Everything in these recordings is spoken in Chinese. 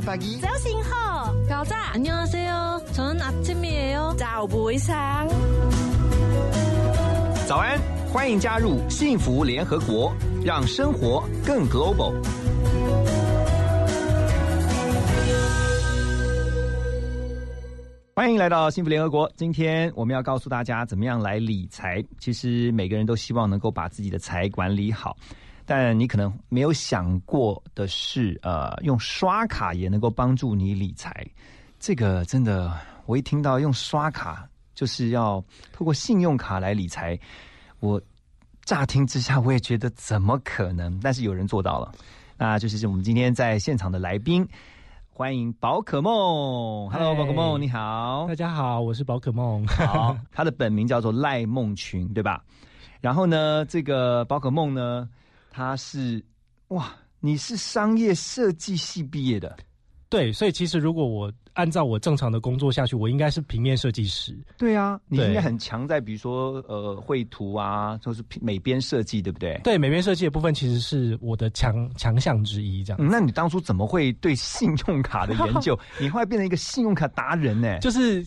吗？ Selamat pagi. 早醒好，搞炸， 안녕하세요，저는아침이에요。 早不상早安，欢迎加入幸福联合国，让生活更 global。欢迎来到幸福联合国。今天我们要告诉大家怎么样来理财。其实每个人都希望能够把自己的财管理好， 但你可能没有想过的是，呃，用刷卡也能够帮助你理财。这个真的，我一听到用刷卡就是要透过信用卡来理财，我乍听之下我也觉得怎么可能？但是有人做到了，那就是我们今天在现场的来宾。欢迎宝可梦，Hello，宝可梦，你好，大家好，我是宝可梦。好，他的本名叫做赖梦群，对吧？然后呢，这个宝可梦呢，他是哇，你是商业设计系毕业的，对，所以其实如果我按照我正常的工作下去，我应该是平面设计师。对啊，你对应该很强在比如说呃绘图啊，就是美编设计，对不对？对，美编设计的部分其实是我的强强项之一，这样。嗯，那你当初怎么会对信用卡的研究？你后来变成一个信用卡达人呢？就是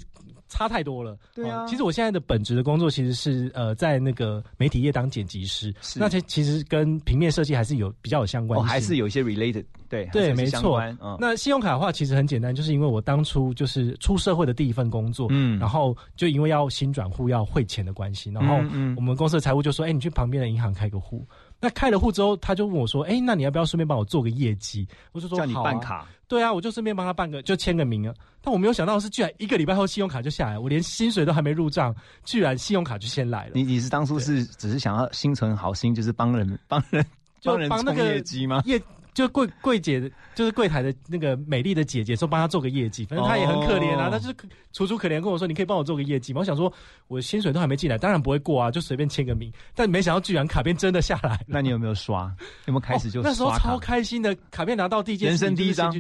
差太多了。对啊哦其实我现在的本职的工作其实是呃，在那个媒体业当剪辑师，是那其其实跟平面设计还是有比较有相关哦，性。还是有一些 related，对对，没错。嗯，那信用卡的话，其实很简单，就是因为我当初就是出社会的第一份工作，嗯然后就因为要新转户要汇钱的关系，然后我们公司的财务就说：“哎、你去旁边的银行开个户。”那开了户之后，他就问我说：“哎、那你要不要顺便帮我做个业绩？”我就说：“叫你办卡，对啊，我就顺便帮他办个，就签个名啊。但我没有想到的是，居然一个礼拜后信用卡就下来，我连薪水都还没入账，居然信用卡就先来了。你你是当初是只是想要心存好心，就是帮人帮人就帮人冲帮那个业绩吗？业就柜柜姐，就是柜台的那个美丽的姐姐说帮她做个业绩，反正她也很可怜啊，哦她就是楚楚可怜跟我说，你可以帮我做个业绩吗？我想说，我薪水都还没进来，当然不会过啊，就随便签个名。但没想到居然卡片真的下来，那你有没有刷？有没有开始就哦那时候超开心的，卡片拿到第一件人生第一张。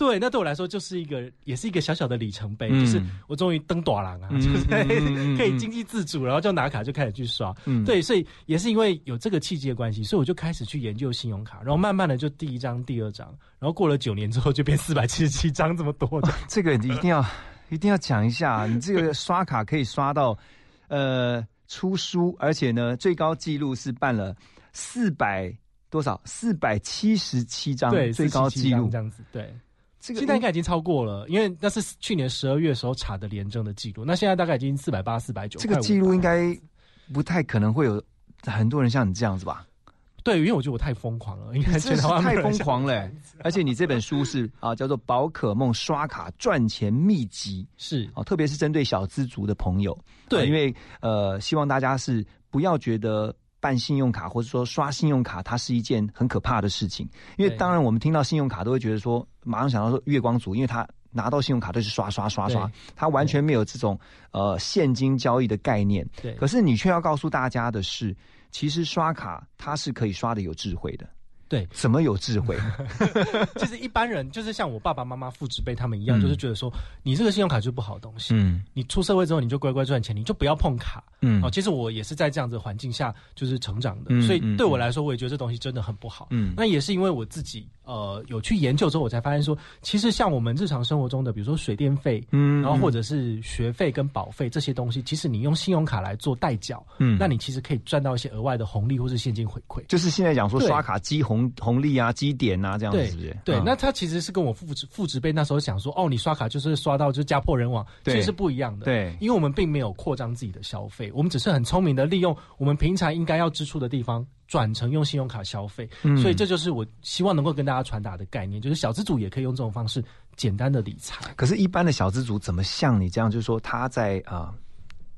对，那对我来说就是一个，也是一个小小的里程碑，嗯就是我终于登短廊啊，嗯就是 可以经济自主，然后就拿卡就开始去刷。嗯对，所以也是因为有这个契机的关系，所以我就开始去研究信用卡，然后慢慢的就第一张、第二张，然后过了九年之后就变四百七十七张这么多 这个一定要一定要讲一下，你这个刷卡可以刷到呃出书，而且呢最高纪录是办了四百多少？四百七十七张，对，最高纪录这。样子。对，这个现在应该已经超过了，因为那是去年十二月时候查的廉政的记录，那现在大概已经四百八、四百九。这个记录应该不太可能会有很多人像你这样子吧？对，因为我觉得我太疯狂了，应该真是全台湾没太疯狂了欸、而且你这本书是啊，叫做《宝可梦刷卡赚钱秘籍》。是哦，特别是针对小资族的朋友，对呃因为呃，希望大家是不要觉得办信用卡或者说刷信用卡，它是一件很可怕的事情。因为当然我们听到信用卡都会觉得说，马上想到说月光族，因为他拿到信用卡都是刷刷刷刷，他完全没有这种呃现金交易的概念。对，可是你却要告诉大家的是，其实刷卡它是可以刷的有智慧的。对，怎么有智慧？其实一般人就是像我爸爸妈妈父执辈他们一样，嗯。就是觉得说你这个信用卡就是不好的东西，嗯。你出社会之后你就乖乖赚钱，你就不要碰卡。嗯。哦，其实我也是在这样子的环境下就是成长的，嗯所以嗯对我来说，我也觉得这东西真的很不好。嗯。那也是因为我自己呃有去研究之后，我才发现说，其实像我们日常生活中的，比如说水电费，嗯然后或者是学费跟保费这些东西，其实你用信用卡来做代缴，嗯。那你其实可以赚到一些额外的红利或是现金回馈。就是现在讲说刷卡积红红利啊、积点啊，这样子对是不是？对，嗯那他其实是跟我父执父职辈那时候想说，哦，你刷卡就是刷到就家破人亡，对其实是不一样的。对因为我们并没有扩张自己的消费，我们只是很聪明的利用我们平常应该要支出的地方，转成用信用卡消费。嗯所以这就是我希望能够跟大家传达的概念，就是小资主也可以用这种方式简单的理财。可是，一般的小资主怎么像你这样？就是说，他在啊、呃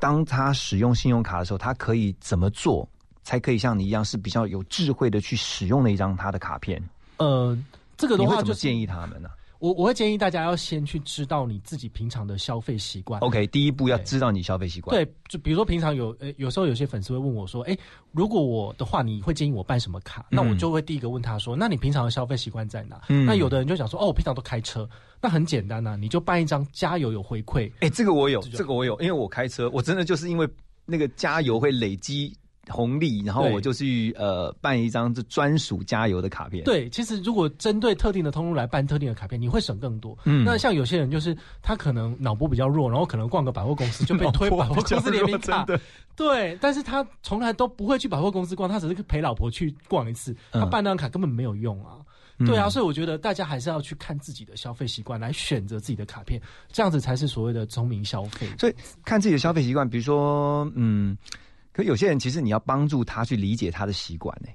当他使用信用卡的时候，他可以怎么做，才可以像你一样是比较有智慧的去使用那一张他的卡片？呃，这个的话就建议他们呢我我会建议大家要先去知道你自己平常的消费习惯。？OK，第一步要知道你消费习惯。对，就比如说平常有呃，有时候有些粉丝会问我说，哎，如果我的话，你会建议我办什么卡？那我就会第一个问他说，那你平常的消费习惯在哪？嗯那有的人就想说，哦，我平常都开车，那很简单呐、你就办一张加油有回馈。哎、这个我有，这个我有，因为我开车，我真的就是因为那个加油会累积红利，然后我就去呃办一张这专属加油的卡片。，对，其实如果针对特定的通路来办特定的卡片，你会省更多。嗯那像有些人就是他可能脑波比较弱，然后可能逛个百货公司就被 推百货公司联名卡，对，但是他从来都不会去百货公司逛，他只是陪老婆去逛一次，嗯他办那张卡根本没有用啊。对啊，所以我觉得大家还是要去看自己的消费习惯，来选择自己的卡片，这样子才是所谓的聪明消费。所以看自己的消费习惯，比如说，嗯，可有些人其实你要帮助他去理解他的习惯，呢，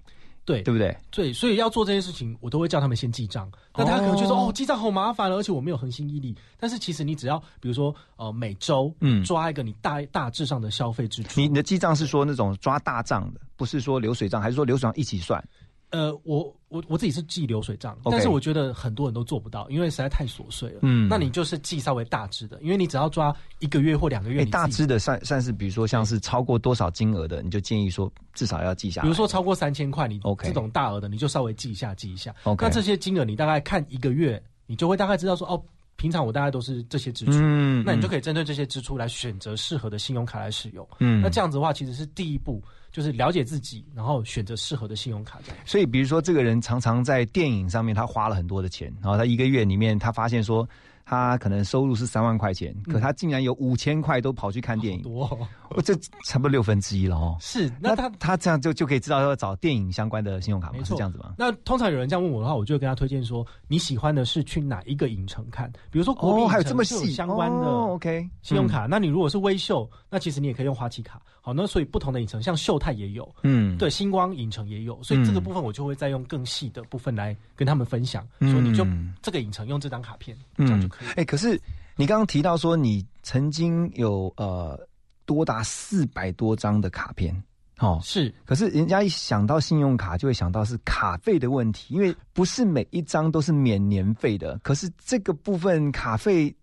对对不对？对，所以要做这件事情，我都会叫他们先记账。那他可能就说：“哦哦，记账好麻烦了，而且我没有恒心毅力。”但是其实你只要，比如说，呃，每周嗯抓一个你大大致上的消费支出。你你的记账是说那种抓大账的，不是说流水账，还是说流水账一起算？呃，我我我自己是记流水账但是我觉得很多人都做不到，因为实在太琐碎了。嗯那你就是记稍微大致的，因为你只要抓一个月或两个月，大致的算算是，比如说像是超过多少金额的，你就建议说至少要记下来。比如说超过三千块，你 OK 这种大额的，你就稍微记一下，记一下。OK 那这些金额你大概看一个月，你就会大概知道说，哦，平常我大概都是这些支出，嗯那你就可以针对这些支出来选择适合的信用卡来使用。嗯那这样子的话，其实是第一步，就是了解自己，然后选择适合的信用卡。所以，比如说这个人常常在电影上面他花了很多的钱，然后他一个月里面他发现说他可能收入是三万块钱，可他竟然有五千块都跑去看电影，多、哦、我这差不多六分之一了哦。是，那那他他他这样就就可以知道要找电影相关的信用卡吗？是这样子吗？那通常有人这样问我的话，我就会跟他推荐说，你喜欢的是去哪一个影城看？比如说国民还有这么细相关的哦、OK 信用卡。那你如果是微秀，那其实你也可以用花旗卡。好，那所以不同的影城，像秀泰也有，嗯，对，星光影城也有，所以这个部分我就会再用更细的部分来跟他们分享，嗯说你就这个影城用这张卡片，这样就可以。哎、可是你刚刚提到说你曾经有呃多达四百多张的卡片，哦，是。可是人家一想到信用卡，就会想到是卡费的问题，因为不是每一张都是免年费的。可是这个部分卡费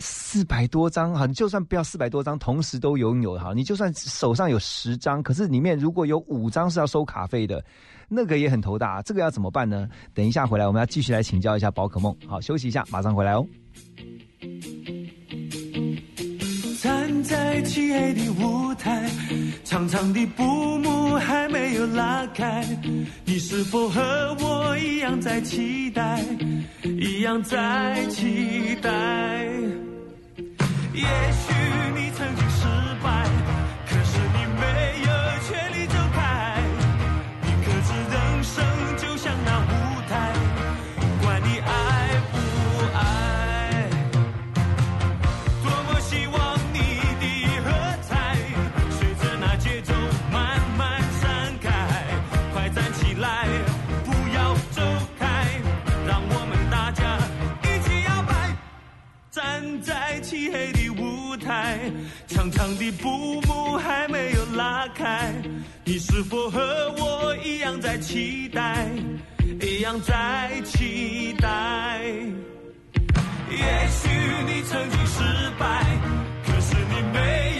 四百多张，哈，你就算不要四百多张同时都拥有哈，你就算手上有十张，可是里面如果有五张是要收卡费的，那个也很头大。这个要怎么办呢？等一下回来，我们要继续来请教一下宝可梦。好，休息一下，马上回来哦。站在漆黑的舞台，长长的布幕还没有拉开，你是否和我一样在期待，一样在期待？也许长长的布幕还没有拉开，你是否和我一样在期待，一样在期待？也许你曾经失败，可是你没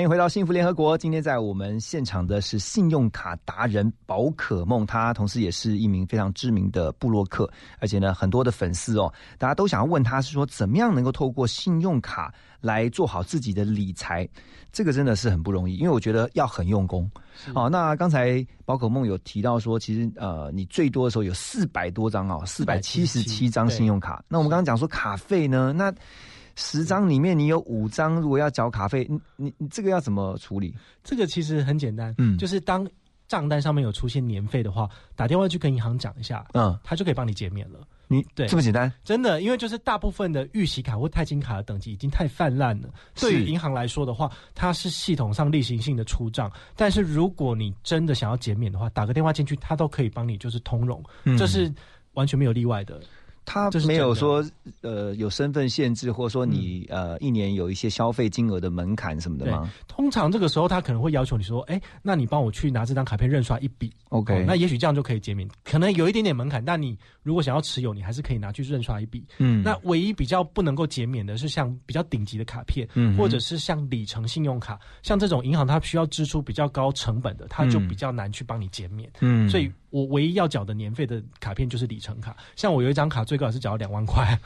欢迎回到幸福联合国。今天在我们现场的是信用卡达人宝可梦，他同时也是一名非常知名的布洛克，而且呢，很多的粉丝哦，大家都想要问他是说，怎么样能够透过信用卡来做好自己的理财？这个真的是很不容易，因为我觉得要很用功。好，那刚才宝可梦有提到说，其实呃，你最多的时候有四百多张哦，四百七十七张信用卡。那我们刚刚讲说卡费呢，那。十张里面你有五张，如果要缴卡费，你你你这个要怎么处理？这个其实很简单，嗯，就是当账单上面有出现年费的话，打电话去跟银行讲一下，嗯，他就可以帮你减免了。你对这么简单？真的，因为就是大部分的预习卡或钛金卡的等级已经太泛滥了。对于银行来说的话，它是系统上例行性的出账，但是如果你真的想要减免的话，打个电话进去，它都可以帮你就是通融，嗯这是完全没有例外的。他没有真说呃有身份限制，或者说你、呃一年有一些消费金额的门槛什么的吗？，通常这个时候他可能会要求你说，哎，那你帮我去拿这张卡片认刷一笔。OK 哦那也许这样就可以减免，可能有一点点门槛，但你如果想要持有，你还是可以拿去认刷一笔。嗯那唯一比较不能够减免的是像比较顶级的卡片，嗯或者是像里程信用卡，像这种银行它需要支出比较高成本的，它就嗯比较难去帮你减免。嗯所以我唯一要缴的年费的卡片就是里程卡，像我有一张卡最高也是缴两万块，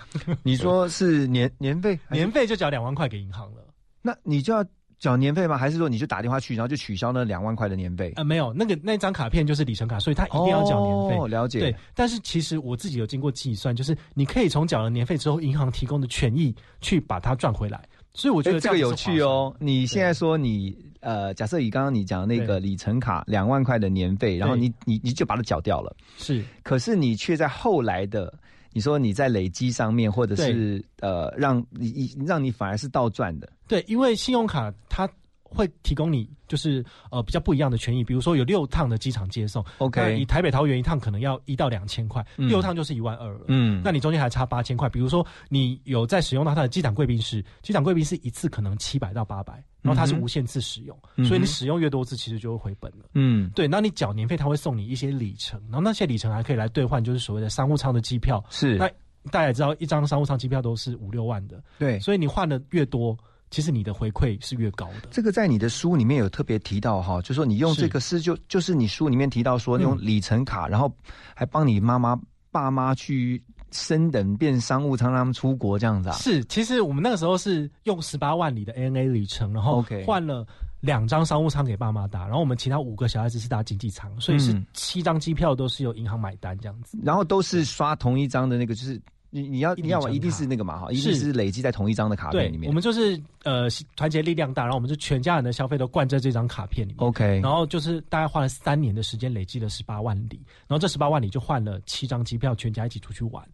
你说是年年费？年费就缴两万块给银行了。那你就要缴年费吗？还是说你就打电话去，然后就取消那两万块的年费？呃，没有，那个那张卡片就是里程卡，所以它一定要缴年费。哦，了解。对，但是其实我自己有经过计算，就是你可以从缴了年费之后，银行提供的权益去把它赚回来。所以我觉哎，得这个有趣哦！你现在说你呃，假设以刚刚你讲的那个里程卡两万块的年费，然后你你你就把它缴掉了，是可是你却在后来的，你说你在累积上面，或者是呃，让你你让你反而是倒赚的。对，因为信用卡它会提供你就是呃比较不一样的权益，比如说有六趟的机场接送 OK 那以台北桃园一趟可能要一到两千块，嗯六趟就是一万二了。嗯那你中间还差八千块，比如说你有在使用到它的机场贵宾室，机场贵宾室一次可能七百到八百，然后它是无限次使用，嗯所以你使用越多次，其实就会回本了。嗯，对，那你缴年费，它会送你一些里程，然后那些里程还可以来兑换，就是所谓的商务舱的机票。是那大家也知道，一张商务舱机票都是五六万的，对。所以你换的越多，其实你的回馈是越高的。这个在你的书里面有特别提到哈，就说你用是这个是就就是你书里面提到说嗯用里程卡，然后还帮你妈妈爸妈去升等变商务舱，让他们出国这样子啊。是，其实我们那个时候是用十八万里的 ANA 里程，然后换了两张商务舱给爸妈打，然后我们其他五个小孩子是搭经济舱，所以是嗯七张机票都是由银行买单这样子。然后都是刷同一张的那个，就是你你要你要嘛里程卡一定是那个嘛哈，一定是是累积在同一张的卡片里，面。对我们就是呃团结力量大，然后我们就全家人的消费都灌在这张卡片里面。OK，然后就是大概花了三年的时间，累积了十八万里，然后这十八万里就换了七张机票，全家一起出去玩。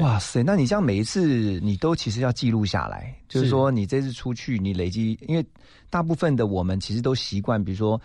哇塞，那你这样每一次你都其实要记录下来，就是是说你这次出去你累积，因为大部分的我们其实都习惯，比如说。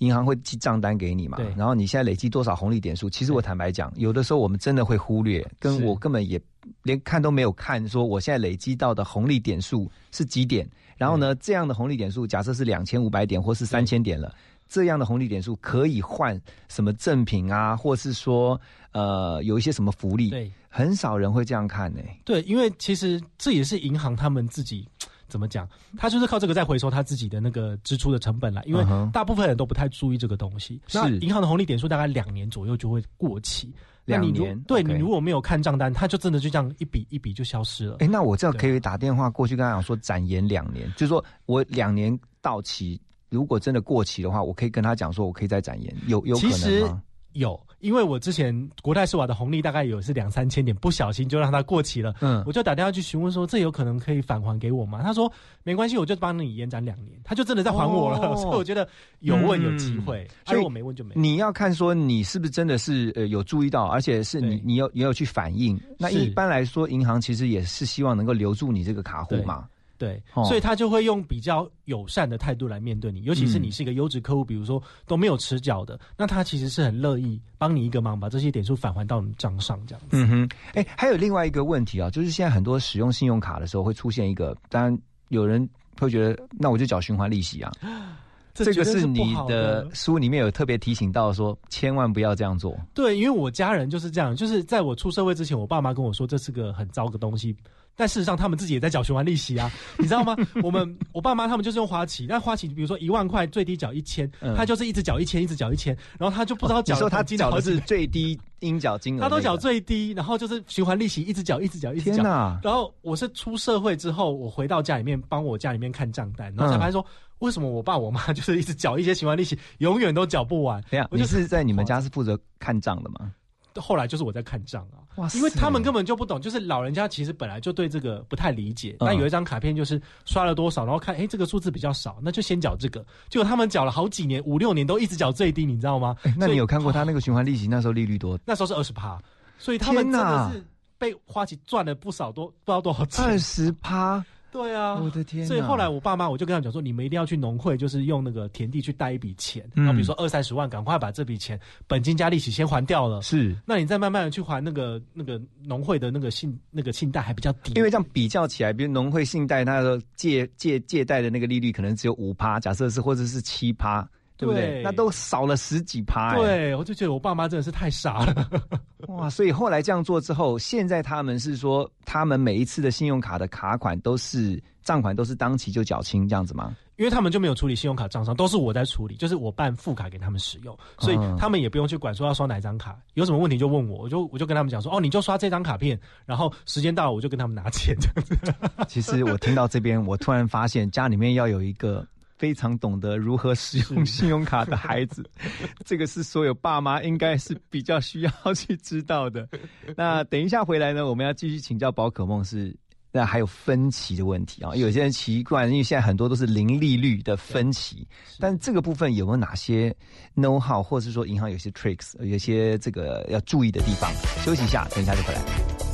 银行会寄账单给你嘛对？然后你现在累积多少红利点数？其实我坦白讲，有的时候我们真的会忽略，跟我根本也连看都没有看，说我现在累积到的红利点数是几点？然后呢，这样的红利点数假设是两千五百点或是三千点了，这样的红利点数可以换什么赠品啊，或是说呃有一些什么福利？对很少人会这样看呢、对，因为其实这也是银行他们自己怎么讲，他就是靠这个在回收他自己的那个支出的成本啦。因为大部分人都不太注意这个东西。是那银行的红利点数大概两年左右就会过期。两年对你如果没有看账单，他就真的就这样一笔一笔就消失了。哎、那我这样可以打电话过去跟他讲说展延两年，就是说我两年到期，如果真的过期的话，我可以跟他讲说我可以再展延，有有可能吗？有，因为我之前国泰世华的红利大概有是两三千点，不小心就让它过期了。嗯我就打电话去询问说，这有可能可以返还给我吗？他说没关系，我就帮你延展两年，他就真的在还我了。哦 所以我觉得有问有机会，嗯所以啊如果没问就没。你要看说你是不是真的是呃有注意到，而且是你你有也有去反映。那一般来说，银行其实也是希望能够留住你这个卡户嘛。对，哦所以他就会用比较友善的态度来面对你，尤其是嗯你是一个优质客户，比如说都没有迟缴的，那他其实是很乐意帮你一个忙，把这些点数返还到你账上，这样子。嗯哼，哎、还有另外一个问题啊，就是现在很多使用信用卡的时候会出现一个，当然有人会觉得，那我就缴循环利息啊。这个是你的书里面有特别提醒到说，千万不要这样做。对，因为我家人就是这样，就是在我出社会之前，我爸妈跟我说这是个很糟的东西，但事实上他们自己也在缴循环利息啊，你知道吗？我们我爸妈他们就是用花旗，那花旗比如说一万块最低缴一千、嗯他就是一直缴一千，一直缴一千，然后他就不知道缴、你说他缴的是最低应缴金额、他都缴。最低，然后就是循环利息一直缴，一直缴，一直缴。天哪！然后我是出社会之后，我回到家里面帮我家里面看账单，然后才发现说，为什么我爸我妈 就是一直缴一些循环利息，永远都缴不完。等一下，我就你是在你们家是负责看账的吗？后来就是我在看账啊，哇塞因为他们根本就不懂，就是老人家其实本来就对这个不太理解。嗯那有一张卡片就是刷了多少，然后看，哎，这个数字比较少，那就先缴这个。结果他们缴了好几年，五六年都一直缴最低，你知道吗？欸，那你有看过他那个循环利息那时候利率多？那时候是二十趴，所以他们真的是被花旗赚了不少多，不知道多少钱。二十趴。对啊，我的天！所以后来我爸妈我就跟他们讲说，你们一定要去农会，就是用那个田地去贷一笔钱，然后比如说二三十万，赶快把这笔钱本金加利息先还掉了。是，那你再慢慢的去还那个那个农会的那个信那个信贷还比较低。因为这样比较起来，比如农会信贷，它的借借借贷的那个利率可能只有五趴，假设是或者是七趴。对不对？那都少了十几趴。对，我就觉得我爸妈真的是太傻了。哇！所以后来这样做之后，现在他们是说，他们每一次的信用卡的卡款都是账款都是当期就缴清这样子吗？因为他们就没有处理信用卡账上，都是我在处理，就是我办副卡给他们使用，所以他们也不用去管说要刷哪张卡，有什么问题就问我，我就我就跟他们讲说，哦，你就刷这张卡片，然后时间到了我就跟他们拿钱这样子。其实我听到这边，我突然发现家里面要有一个。非常懂得如何使用信用卡的孩子，这个是所有爸妈应该是比较需要去知道的。那等一下回来呢，我们要继续请教宝可梦是那还有分歧的问题啊。有些人习惯，因为现在很多都是零利率的分歧，但这个部分有没有哪些 know how，或者是说银行有些 tricks，有些这个要注意的地方？休息一下，等一下就回来。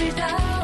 知道。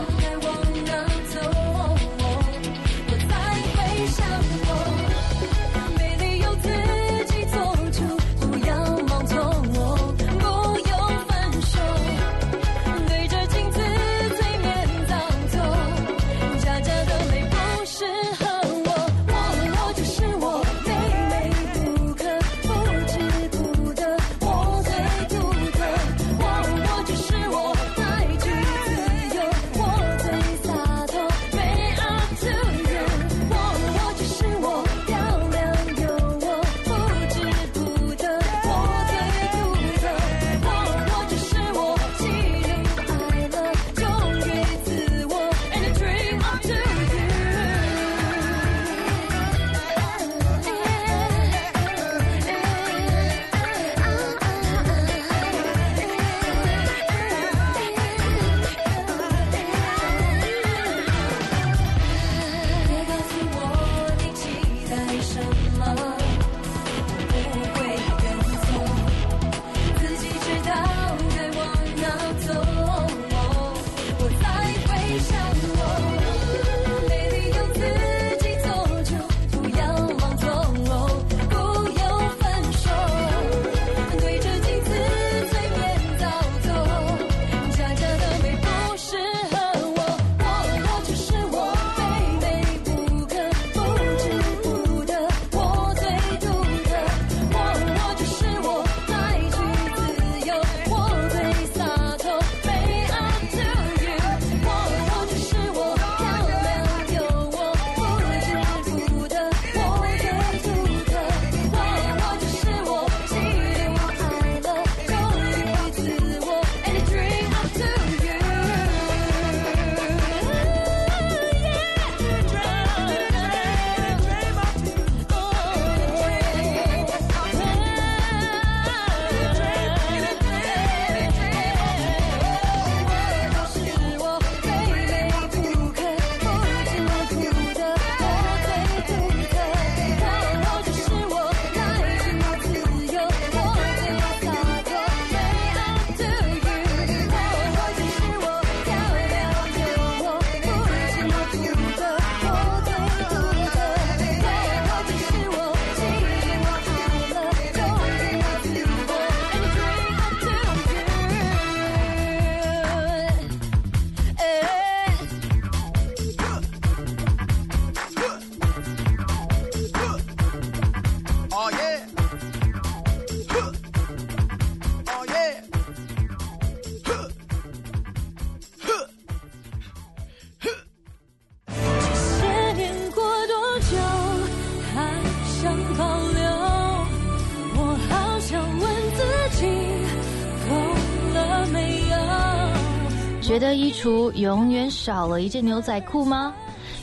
永远少了一件牛仔裤吗？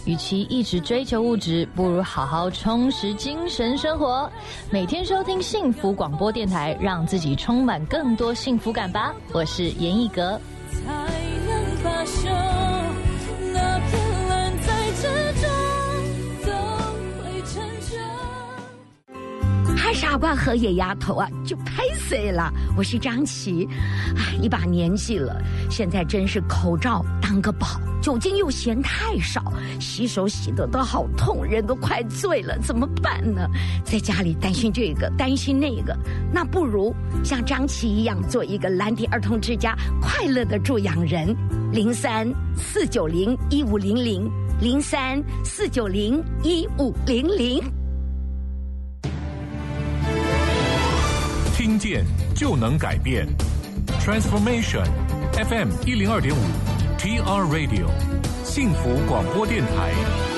与其一直追求物质，不如好好充实精神生活。每天收听幸福广播电台，让自己充满更多幸福感吧。我是严艺格。才能罢休，那片蓝在之中总会成就。海傻瓜和野丫头啊，就拍对了。我是张琪，哎，一把年纪了，现在真是口罩当个宝。酒精又嫌太少，洗手洗得都好痛，人都快醉了，怎么办呢？在家里担心这个，担心那个，那不如像张琪一样做一个蓝迪儿童之家快乐的助养人。零三四九零一五零零零三四九零一五零零，见就能改变，Transformation FM 一零二点五。TR Radio，幸福广播电台。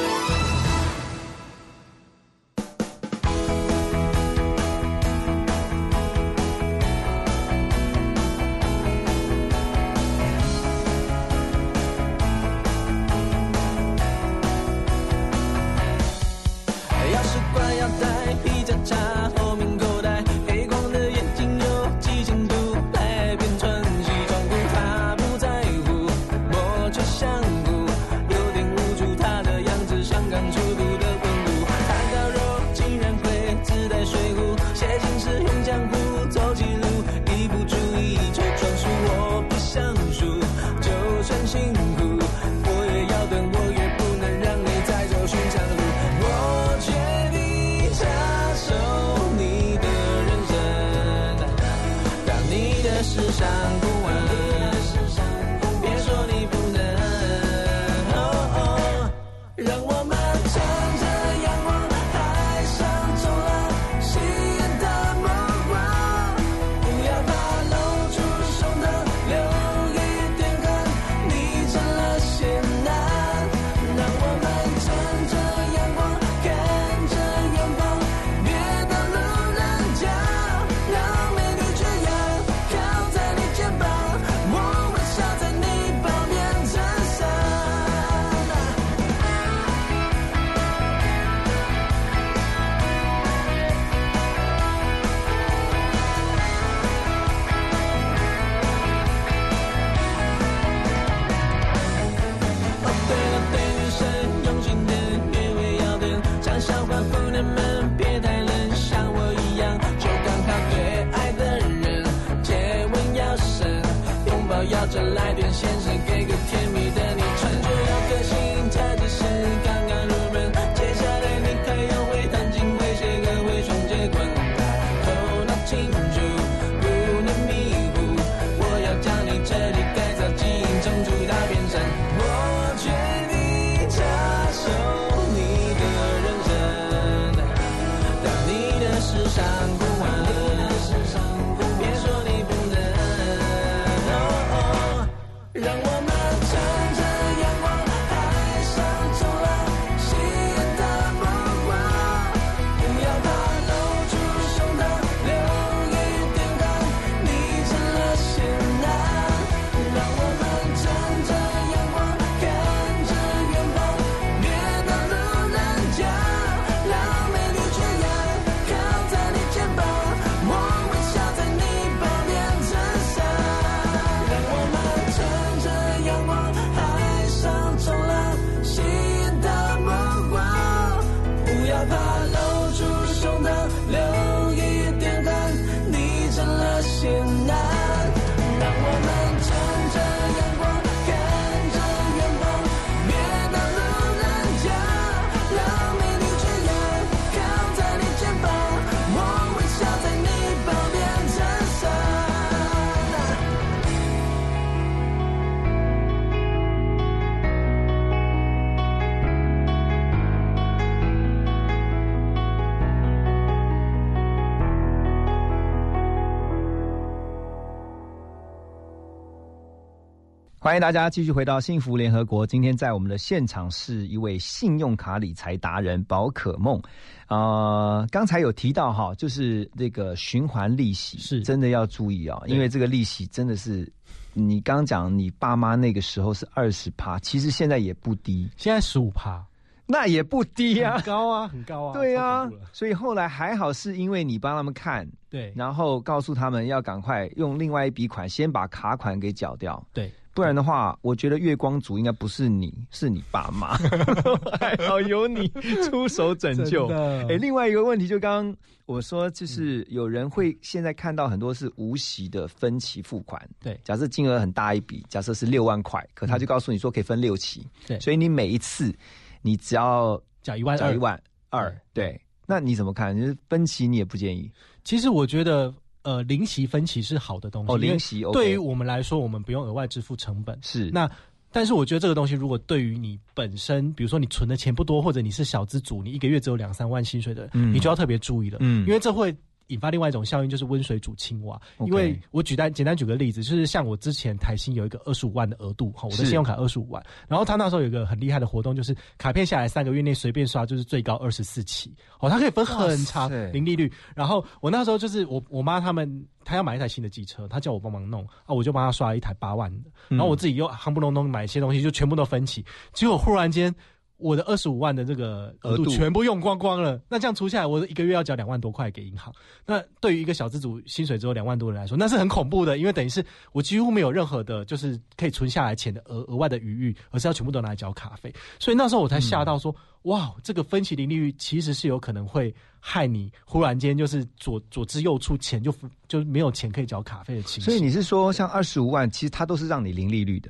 欢迎大家继续回到幸福联合国。今天在我们的现场是一位信用卡理财达人宝可梦。啊，刚才有提到哈，就是这个循环利息是真的要注意啊，因为这个利息真的是你刚讲你爸妈那个时候是二十趴，其实现在也不低，现在十五趴。那也不低啊，高啊，很高啊。对啊，所以后来还好，是因为你帮他们看，对，然后告诉他们要赶快用另外一笔款先把卡款给缴掉，对。不然的话，我觉得月光族应该不是你，是你爸妈。还好有你出手拯救。哎，另外一个问题，就刚刚我说，就是有人会现在看到很多是无息的分期付款。对，假设金额很大一笔，假设是六万块，可他就告诉你说可以分六期。对，所以你每一次你只要缴一万，缴一万二。对，那你怎么看？就是分期你也不建议？其实我觉得。呃，零息分期是好的东西。哦，零息对于我们来说，我们不用额外支付成本。是那，但是我觉得这个东西，如果对于你本身，比如说你存的钱不多，或者你是小资主，你一个月只有两三万薪水的人，你就要特别注意了。嗯，因为这会。引发另外一种效应，就是温水煮青蛙。因为我举单简单举个例子，就是像我之前台新有一个二十五万的额度，哈，我的信用卡二十五万，然后他那时候有一个很厉害的活动，就是卡片下来三个月内随便刷，就是最高二十四期，哦，它可以分很长零利率。然后我那时候就是我我妈他们，她要买一台新的机车，她叫我帮忙弄啊，我就帮她刷了一台八万的，然后我自己又夯不隆咚买一些东西，就全部都分期，结果忽然间。我的二十五万的这个额度全部用光光了，那这样除下来，我一个月要交两万多块给银行。那对于一个小资主薪水只有两万多人来说，那是很恐怖的，因为等于是我几乎没有任何的，就是可以存下来钱的额额外的余裕，而是要全部都拿来缴卡费。所以那时候我才吓到说，哇，这个分期零利率其实是有可能会害你忽然间就是左左支右出，钱就就没有钱可以缴卡费的情况。所以你是说，像二十五万，其实它都是让你零利率的。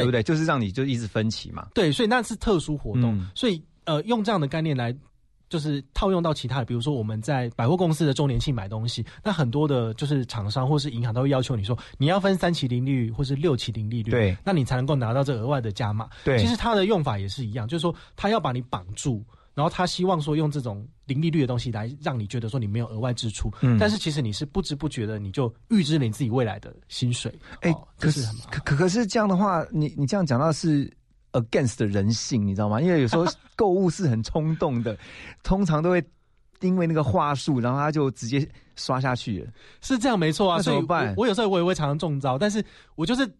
对不对？就是让你就一直分期嘛。对，所以那是特殊活动。所以呃，用这样的概念来，就是套用到其他的，比如说我们在百货公司的周年庆买东西，那很多的就是厂商或是银行都会要求你说，你要分三期零利率或是六期零利率，对，那你才能够拿到这额外的加码。对，其实它的用法也是一样，就是说它要把你绑住。然后他希望说用这种零利率的东西来让你觉得说你没有额外支出，嗯，但是其实你是不知不觉的你就预支了你自己未来的薪水，哎，可是可可可是这样的话，你你这样讲到是 against 人性，你知道吗？因为有时候购物是很冲动的，通常都会因为那个话术，然后他就直接刷下去了，是这样没错啊。怎么办？我有时候我也会常常中招，但是我就是。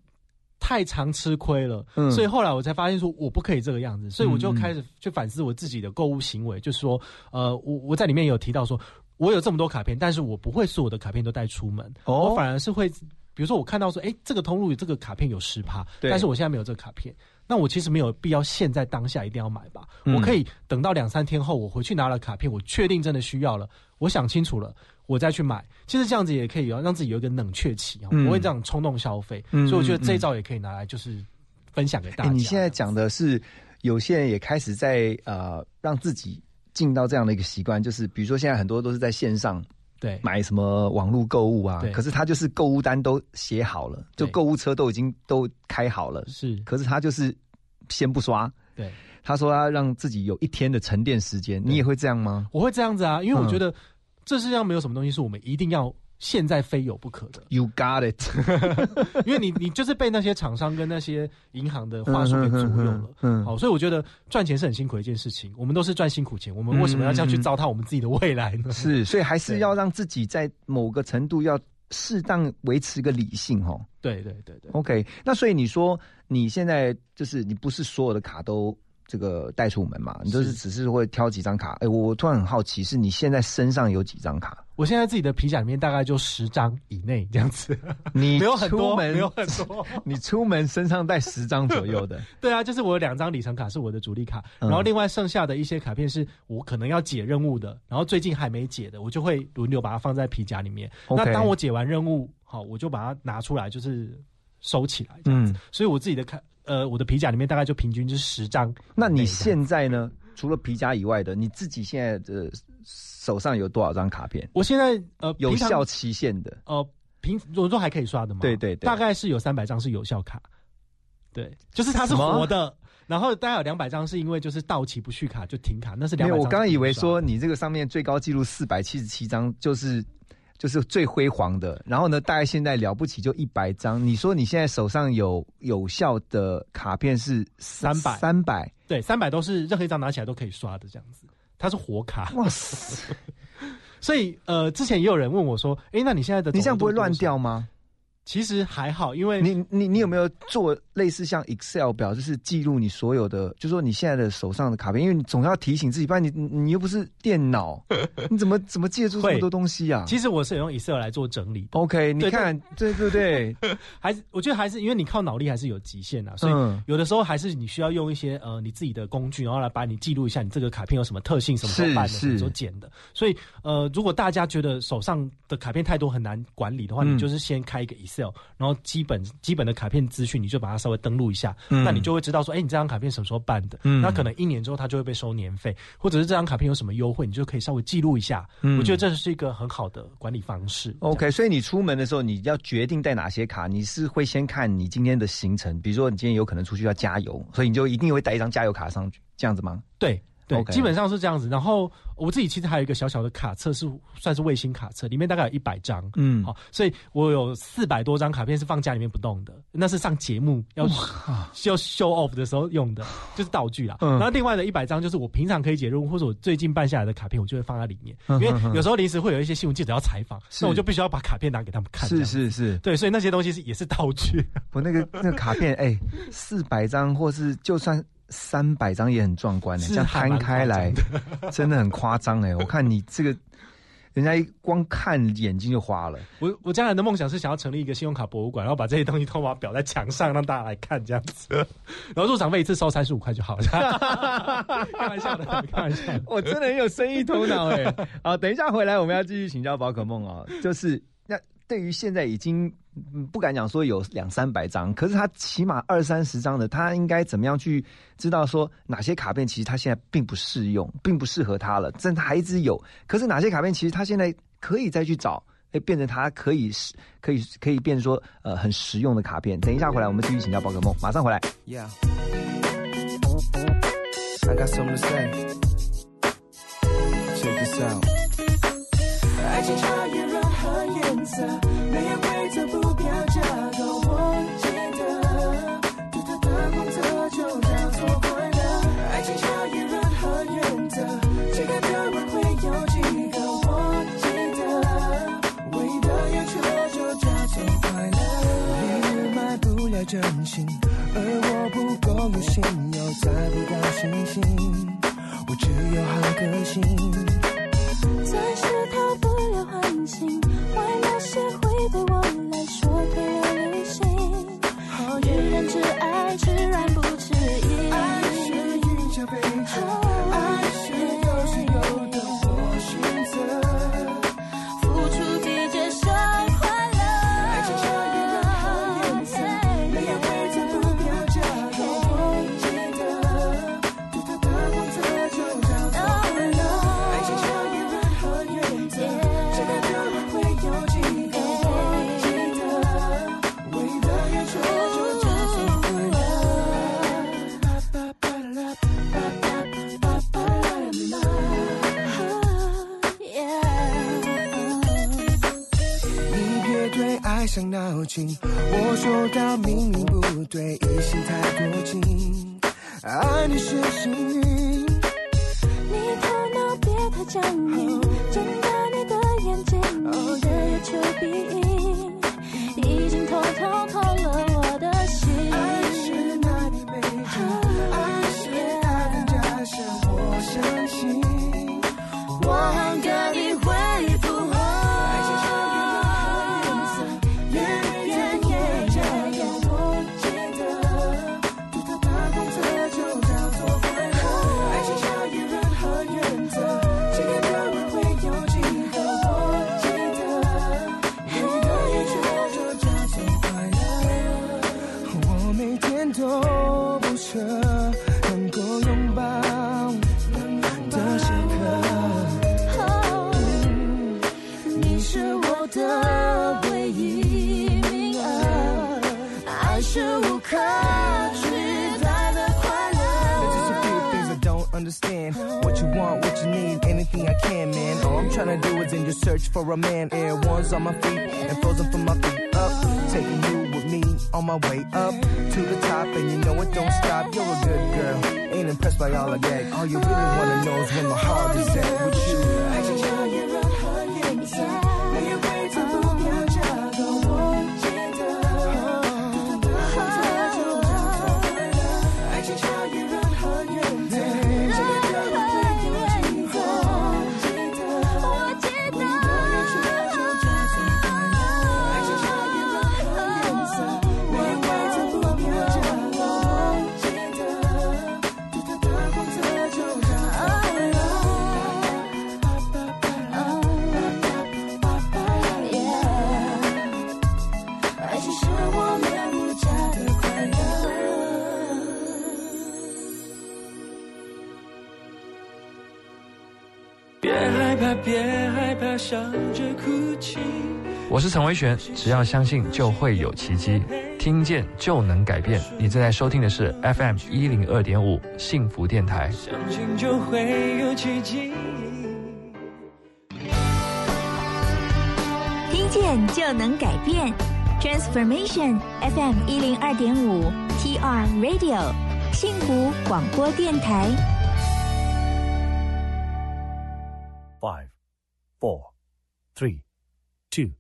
太常吃亏了，所以后来我才发现说我不可以这个样子，所以我就开始去反思我自己的购物行为，就是说，呃，我我在里面有提到说，我有这么多卡片，但是我不会所有的卡片都带出门，我反而是会，比如说我看到说，哎，这个通路这个卡片有十趴，但是我现在没有这个卡片，那我其实没有必要现在当下一定要买吧，我可以等到两三天后，我回去拿了卡片，我确定真的需要了，我想清楚了。我再去买，其实这样子也可以让自己有一个冷却期啊，不会这样冲动消费。所以我觉得这一招也可以拿来就是分享给大家。你现在讲的是有些人也开始在呃让自己进到这样的一个习惯，就是比如说现在很多都是在线上对买什么网络购物啊，可是他就是购物单都写好了，就购物车都已经都开好了，是，可是他就是先不刷。对，他说他让自己有一天的沉淀时间，你也会这样吗？我会这样子啊，因为我觉得。这世界上没有什么东西是我们一定要现在非有不可的。You got it，因为你你就是被那些厂商跟那些银行的话术给左右了。嗯，好，所以我觉得赚钱是很辛苦的一件事情。我们都是赚辛苦钱，我们为什么要这样去糟蹋我们自己的未来呢？是，所以还是要让自己在某个程度要适当维持一个理性哈。对对对对。OK，那所以你说你现在就是你不是所有的卡都。这个带出门嘛，你就是只是会挑几张卡。哎，我突然很好奇，是你现在身上有几张卡？我现在自己的皮夹里面大概就十张以内这样子。你 没有很多，没有很多。你出门身上带十张左右的？对啊，就是我有两张里程卡是我的主力卡，然后另外剩下的一些卡片是我可能要解任务的，然后最近还没解的，我就会轮流把它放在皮夹里面。那当我解完任务，好，我就把它拿出来，就是收起来这样子。所以我自己的卡。呃，我的皮夹里面大概就平均就是十张。那你现在呢？除了皮夹以外的，你自己现在的手上有多少张卡片？我现在呃，有效期限的呃，平我说还可以刷的吗？对对对，大概是有三百张是有效卡，对，就是它是活的。然后大概有两百张是因为就是到期不续卡就停卡，那是两百。我刚刚以为说你这个上面最高记录四百七十七张就是。就是最辉煌的，然后呢，大概现在了不起就一百张。你说你现在手上有有效的卡片是三百，三百，对，三百都是任何一张拿起来都可以刷的这样子，它是活卡。哇塞！所以呃，之前也有人问我说，哎，那你现在的你这样不会乱掉吗？其实还好，因为你你你有没有做类似像 Excel 表，就是记录你所有的，就说你现在的手上的卡片，因为你总要提醒自己，不然你你又不是电脑，你怎么怎么记得住这么多东西啊？其实我是用 Excel 来做整理。OK，你看，对对对，还是我觉得还是因为你靠脑力还是有极限啊，所以有的时候还是你需要用一些呃你自己的工具，然后来把你记录一下你这个卡片有什么特性，什么时候办的，什么时候剪的。所以呃，如果大家觉得手上的卡片太多很难管理的话，你就是先开一个 Excel，然后基本基本的卡片资讯你就把它稍微登录一下，那你就会知道说，哎，你这张卡片什么时候办的？嗯那可能一年之后它就会被收年费，或者是这张卡片有什么优惠，你就可以稍微记录一下。嗯我觉得这是一个很好的管理方式。OK，所以你出门的时候你要决定带哪些卡，你是会先看你今天的行程，比如说你今天有可能出去要加油，所以你就一定会带一张加油卡上去，这样子吗？对。对，基本上是这样子。然后我自己其实还有一个小小的卡册，是算是卫星卡册，里面大概有一百张。嗯，好，所以我有四百多张卡片是放家里面不动的，那是上节目要要 show off 的时候用的，就是道具啦。然后另外的一百张就是我平常可以解任务或者我最近办下来的卡片，我就会放在里面。因为有时候临时会有一些新闻记者要采访，那我就必须要把卡片拿给他们看。是是是，对，所以那些东西是也是道具。我那个那个卡片，哎，四百张或是就算。三百张也很壮观呢，这样摊开来，真的很夸张哎！我看你这个，人家一光看眼睛就花了。我我将来的梦想是想要成立一个信用卡博物馆，然后把这些东西都把裱在墙上，让大家来看这样子。然后入场费一次收三十五块就好了。开玩笑的，开玩笑。我真的很有生意头脑哎！好，等一下回来我们要继续请教宝可梦哦，就是那对于现在已经。不敢讲说有两三百张，可是他起码二三十张的，他应该怎么样去知道说哪些卡片其实他现在并不适用，并不适合他了，但他还一直有。可是哪些卡片其实他现在可以再去找，哎，变成他可以可以可以变说呃很实用的卡片。等一下回来，我们继续请教宝可梦，马上回来。颜色，没有规则，不标价格。我记得，独特的工作就叫做快乐。爱情少要言论和原则，几个转弯会有几个？我记得，唯一的要求就叫做快乐。你也买不了真心，而我不够用心，又再不到星星，我只有好个性。再试探不。心，为那些会对我来说退了理性，女人只爱吃软不吃硬，对，爱上脑筋，我说到明明不对，一心太过紧，爱你是幸运，你头脑别太僵硬，for a man. Air ones on my feet and frozen from my feet up. Taking you with me on my way up to the top, and you know it don't stop. You're a good girl, ain't impressed by all of that. All you really wanna know is when my heart is at with you. 我是陈维璇只要相信就会有奇迹听见就能改变。你正在收听的是 fm 一零二点五幸福电台。听见就能改变。Transformation fm 一零二点五 tr radio 幸福广播电台。Five four three, two.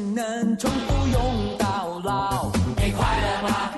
能重复用到老。你快乐吗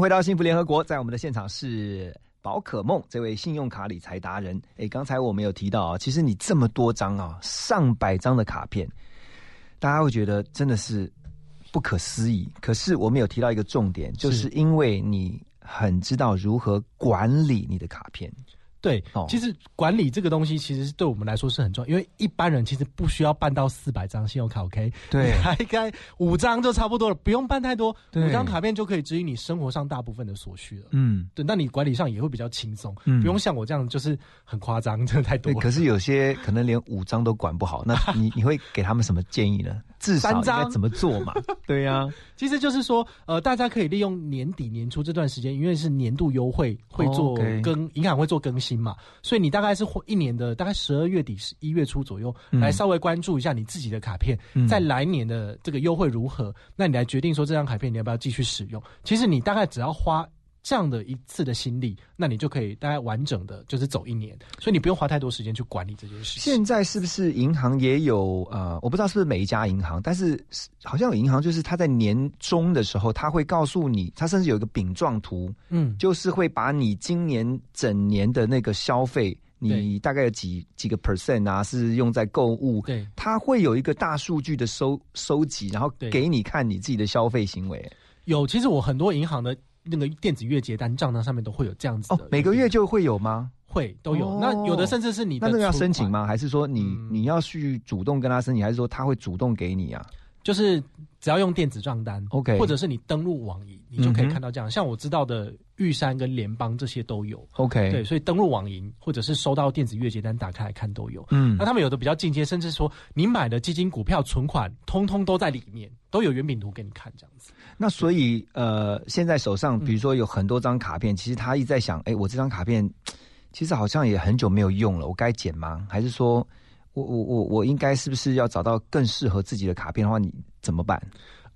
回到幸福联合国在我们的现场是宝可梦这位信用卡理财达人。诶刚才我们有提到啊其实你这么多张啊上百张的卡片大家会觉得真的是不可思议。可是我们有提到一个重点就是因为你很知道如何管理你的卡片。对，其实管理这个东西，其实对我们来说是很重要，因为一般人其实不需要办到四百张信用卡，OK？对，大概五张就差不多了，不用办太多，五张卡片就可以指引你生活上大部分的所需了。嗯，对，那你管理上也会比较轻松，不用像我这样就是很夸张，真的太多。可是有些可能连五张都管不好，那你你会给他们什么建议呢？至少应该怎么做嘛？对呀，其实就是说，呃，大家可以利用年底年初这段时间，因为是年度优惠会做更，银行会做更新嘛，所以你大概是一年的大概十二月底、十一月初左右，来稍微关注一下你自己的卡片，在来年的这个优惠如何，那你来决定说这张卡片你要不要继续使用。其实你大概只要花。这样的一次的心力，那你就可以大概完整的就是走一年，所以你不用花太多时间去管理这件事。现在是不是银行也有呃，我不知道是不是每一家银行，但是好像有银行就是他在年终的时候，他会告诉你，他甚至有一个饼状图，嗯，就是会把你今年整年的那个消费，你大概有几几个 percent 啊，是用在购物，对，它会有一个大数据的收收集，然后给你看你自己的消费行为。有，其实我很多银行的。那个电子月结单账单上面都会有这样子的，每个月就会有吗？会都有。那有的甚至是你那那个要申请吗？还是说你你要去主动跟他申请，还是说他会主动给你啊？就是只要用电子账单，OK，或者是你登录网银，你就可以看到这样。像我知道的玉山跟联邦这些都有，OK，对，所以登录网银或者是收到电子月结单打开来看都有。嗯，那他们有的比较进阶，甚至说你买的基金、股票、存款，通通都在里面，都有原饼图给你看，这样子。那所以呃，现在手上比如说有很多张卡片，其实他一直在想，哎，我这张卡片其实好像也很久没有用了，我该剪吗？还是说？我我我我应该是不是要找到更适合自己的卡片的话，你怎么办？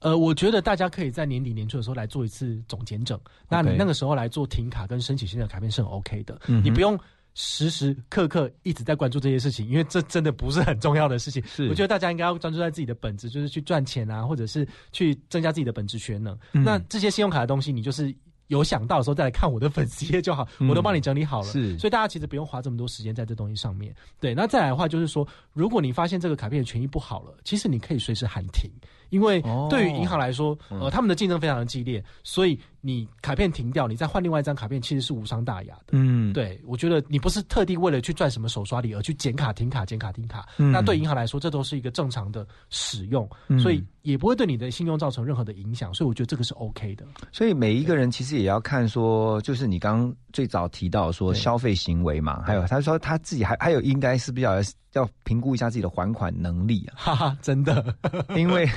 呃，我觉得大家可以在年底年初的时候来做一次总检整，那你那个时候来做停卡跟申请新的卡片是很 OK 的。你不用时时刻刻一直在关注这些事情，因为这真的不是很重要的事情。是，我觉得大家应该要专注在自己的本职，就是去赚钱啊，或者是去增加自己的本职学能。那这些信用卡的东西，你就是。有想到的时候再来看我的粉丝页就好，我都帮你整理好了。是，所以大家其实不用花这么多时间在这东西上面。对，那再来的话就是说，如果你发现这个卡片的权益不好了，其实你可以随时喊停。因为对于银行来说，呃，他们的竞争非常的激烈，所以你卡片停掉，你再换另外一张卡片，其实是无伤大雅的。嗯，对，我觉得你不是特地为了去赚什么手刷礼而去剪卡停卡剪卡停卡，那对银行来说，这都是一个正常的使用，所以也不会对你的信用造成任何的影响，所以我觉得这个是 OK 的。所以每一个人其实也要看说，就是你刚刚最早提到说消费行为嘛，还有他说他自己还还有应该是比较。要评估一下自己的还款能力啊！哈 哈，真的，因为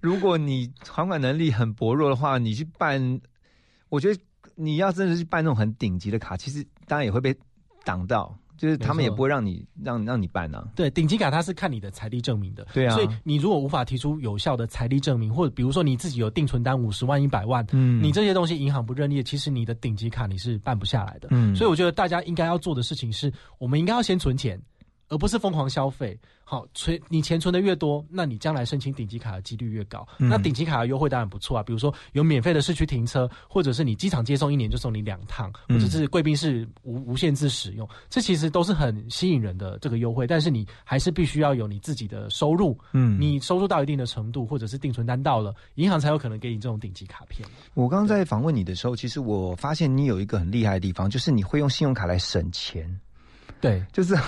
如果你还款能力很薄弱的话，你去办，我觉得你要真的是去办那种很顶级的卡，其实当然也会被挡到，就是他们也不会让你让让你办啊。对，顶级卡它是看你的财力证明的，对啊。所以你如果无法提出有效的财力证明，或者比如说你自己有定存单五十万、一百万，嗯，你这些东西银行不认列，其实你的顶级卡你是办不下来的。嗯，所以我觉得大家应该要做的事情是，我们应该要先存钱。而不是疯狂消费，好存你钱存的越多，那你将来申请顶级卡的几率越高。那顶级卡的优惠当然不错啊，比如说有免费的市区停车，或者是你机场接送一年就送你两趟，或者是贵宾室无无限制使用，这其实都是很吸引人的这个优惠。但是你还是必须要有你自己的收入，嗯，你收入到一定的程度，或者是定存单到了，银行才有可能给你这种顶级卡片。我刚刚在访问你的时候，其实我发现你有一个很厉害的地方，就是你会用信用卡来省钱。对，就是。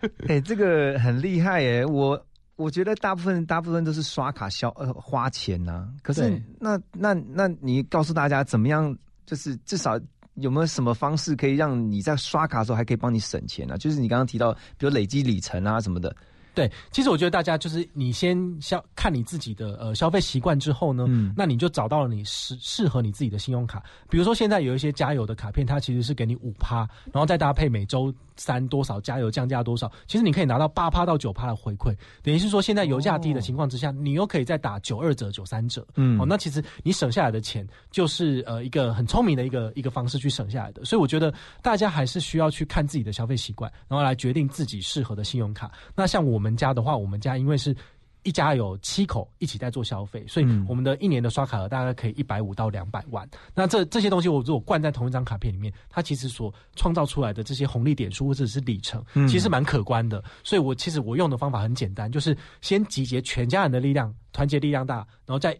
哎，这个很厉害哎！我我觉得大部分大部分都是刷卡消呃花钱呐。可是那那那你告诉大家怎么样？就是至少有没有什么方式可以让你在刷卡的时候还可以帮你省钱呢？就是你刚刚提到，比如累积里程啊什么的。对，其实我觉得大家就是你先消看你自己的呃消费习惯之后呢，那你就找到了你适适合你自己的信用卡。比如说现在有一些加油的卡片，它其实是给你五趴，然后再搭配每周三多少加油降价多少，其实你可以拿到八趴到九趴的回馈。等于是说现在油价低的情况之下，你又可以再打九二折、九三折。嗯，哦，那其实你省下来的钱就是呃一个很聪明的一个一个方式去省下来的。所以我觉得大家还是需要去看自己的消费习惯，然后来决定自己适合的信用卡。那像我。我们家的话，我们家因为是一家有七口一起在做消费，所以我们的一年的刷卡额大概可以一百五到两百万。那这这些东西，我如果灌在同一张卡片里面，它其实所创造出来的这些红利点数或者是里程，其实蛮可观的。所以我其实我用的方法很简单，就是先集结全家人的力量，团结力量大，然后再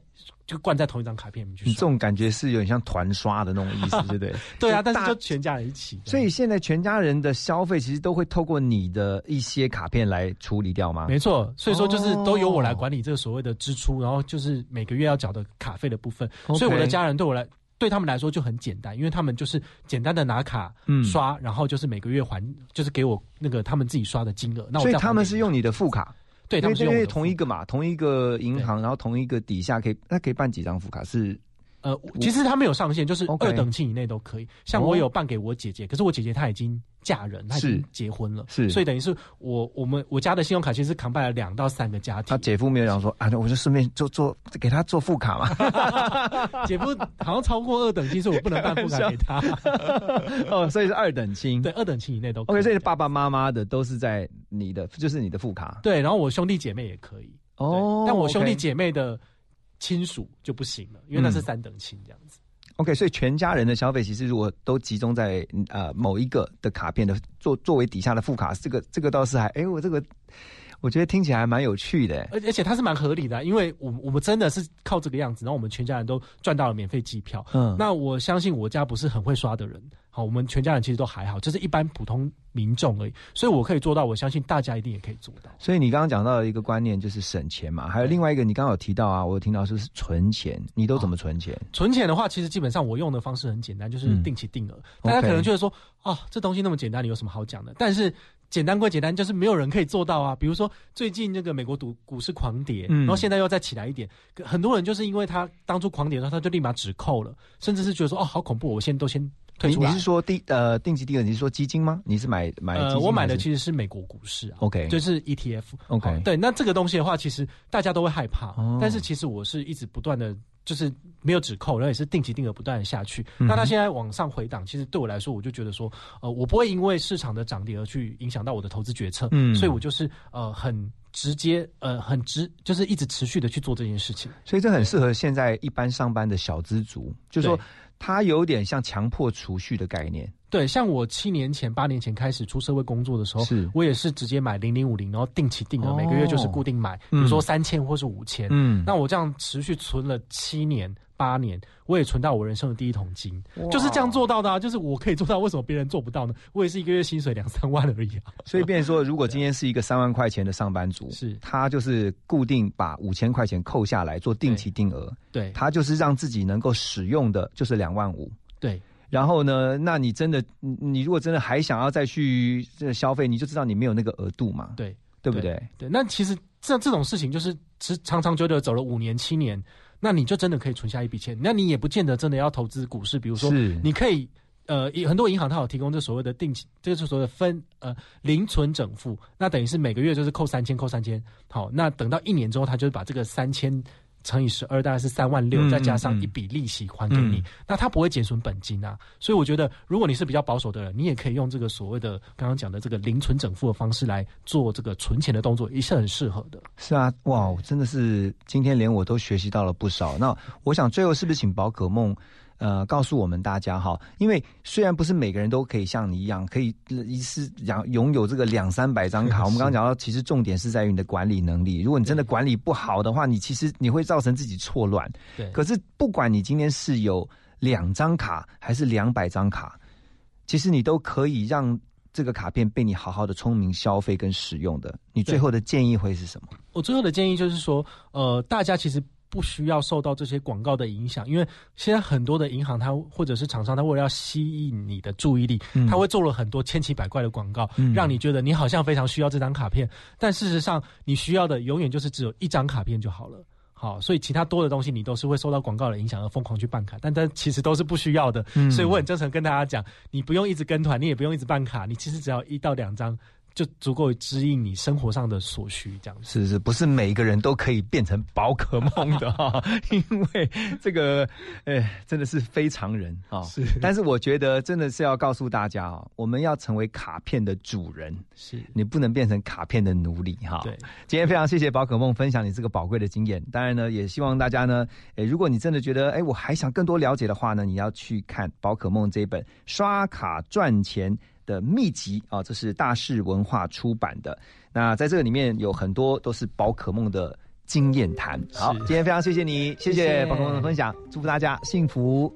就灌在同一张卡片里面去你这种感觉是有点像团刷的那种意思，对不对？对啊，但是就全家人一起。所以现在全家人的消费其实都会透过你的一些卡片来处理掉吗？没错，所以说就是都由我来管理这个所谓的支出，然后就是每个月要缴的卡费的部分。所以我的家人对我来。对他们来说就很简单，因为他们就是简单的拿卡刷，然后就是每个月还，就是给我那个他们自己刷的金额。那所以他们是用你的副卡，对，他们因为同一个嘛，同一个银行，然后同一个底下可以，那可以办几张副卡是？呃，其实他没有上限，就是二等亲以内都可以。像我有办给我姐姐，可是我姐姐她已经嫁人，她已经结婚了，是，所以等于是我我们我家的信用卡其实是扛办了两到三个家庭。他姐夫没有讲说啊，我就顺便做做给他做副卡嘛。姐夫好像超过二等亲，所以我不能办副卡给他。哦，所以是二等亲，对，二等亲以内都。OK，所以爸爸妈妈的都是在你的，就是你的副卡。对，然后我兄弟姐妹也可以。哦，但我兄弟姐妹的。亲属就不行了，因为那是三等亲这样子。OK，所以全家人的消费其实如果都集中在呃某一个的卡片的作作为底下的副卡，这个这个倒是还哎我这个我觉得听起来还蛮有趣的，而而且它是蛮合理的，因为我我们真的是靠这个样子，然后我们全家人都赚到了免费机票。嗯，那我相信我家不是很会刷的人。好，我们全家人其实都还好，就是一般普通民众而已，所以我可以做到，我相信大家一定也可以做到。所以你刚刚讲到的一个观念就是省钱嘛，还有另外一个你刚刚有提到啊，我有听到说是存钱，你都怎么存钱？存钱的话，其实基本上我用的方式很简单，就是定期定额。大家可能觉得说，哦，这东西那么简单，你有什么好讲的？但是简单归简单，就是没有人可以做到啊。比如说最近那个美国股股市狂跌，然后现在又再起来一点，很多人就是因为他当初狂跌的时候，他就立马止扣了，甚至是觉得说，哦，好恐怖，我现在都先。你你是说定呃定期定额？你是说基金吗？你是买买？呃，我买的其实是美国股市啊。OK，就是 ETF。OK，对，那这个东西的话，其实大家都会害怕。但是其实我是一直不断的，就是没有止扣，然后也是定期定额不断的下去。那它现在往上回档，其实对我来说，我就觉得说，呃，我不会因为市场的涨跌而去影响到我的投资决策。嗯，所以我就是呃很直接呃很直，就是一直持续的去做这件事情。所以这很适合现在一般上班的小资族，就是说。它有点像强迫储蓄的概念，对，像我七年前、八年前开始出社会工作的时候，是我也是直接买零零五零，然后定期定额，每个月就是固定买，比如说三千或是五千，嗯，那我这样持续存了七年。八年，我也存到我人生的第一桶金，就是这样做到的啊！就是我可以做到，为什么别人做不到呢？我也是一个月薪水两三万而已啊！所以，变说，如果今天是一个三万块钱的上班族，是他就是固定把五千块钱扣下来做定期定额，对，他就是让自己能够使用的就是两万五，对。然后呢，那你真的，你如果真的还想要再去这消费，你就知道你没有那个额度嘛，对，对不对？对，那其实这这种事情就是持长长久久走了五年七年。那你就真的可以存下一笔钱，那你也不见得真的要投资股市，比如说，你可以，呃，很多银行它有提供这所谓的定期，这个是所谓的分呃零存整付，那等于是每个月就是扣三千，扣三千，好，那等到一年之后，它就把这个三千。乘以十二大概是三万六，再加上一笔利息还给你，那它不会减损本金啊。所以我觉得，如果你是比较保守的人，你也可以用这个所谓的刚刚讲的这个零存整付的方式来做这个存钱的动作，也是很适合的。是啊，哇，真的是今天连我都学习到了不少。那我想最后是不是请宝可梦？呃，告诉我们大家哈，因为虽然不是每个人都可以像你一样，可以一次养拥有这个两三百张卡。我们刚刚讲到，其实重点是在于你的管理能力。如果你真的管理不好的话，你其实你会造成自己错乱。对。可是不管你今天是有两张卡还是两百张卡，其实你都可以让这个卡片被你好好的聪明消费跟使用的。你最后的建议会是什么？我最后的建议就是说，呃，大家其实。不需要受到这些广告的影响，因为现在很多的银行，它或者是厂商，它为了要吸引你的注意力，它会做了很多千奇百怪的广告，让你觉得你好像非常需要这张卡片，但事实上你需要的永远就是只有一张卡片就好了。好，所以其他多的东西你都是会受到广告的影响而疯狂去办卡，但但其实都是不需要的。所以我很真诚跟大家讲，你不用一直跟团，你也不用一直办卡，你其实只要一到两张。就足够支应你生活上的所需，这样是是，不是每一个人都可以变成宝可梦的 哈？因为这个，哎，真的是非常人啊。是，但是我觉得真的是要告诉大家啊，我们要成为卡片的主人，是你不能变成卡片的奴隶哈。对，今天非常谢谢宝可梦分享你这个宝贵的经验。当然呢，也希望大家呢，哎，如果你真的觉得哎，我还想更多了解的话呢，你要去看宝可梦这本刷卡赚钱。的秘籍啊，这是大是文化出版的。那在这个里面有很多都是宝可梦的经验谈。好，今天非常谢谢你，谢谢宝可梦的分享，祝福大家幸福。